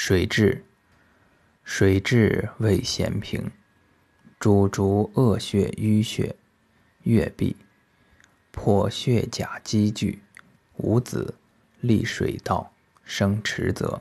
水蛭，水蛭味咸平，主逐恶血淤血，月闭，破血甲积聚，无子，利水道，生池泽。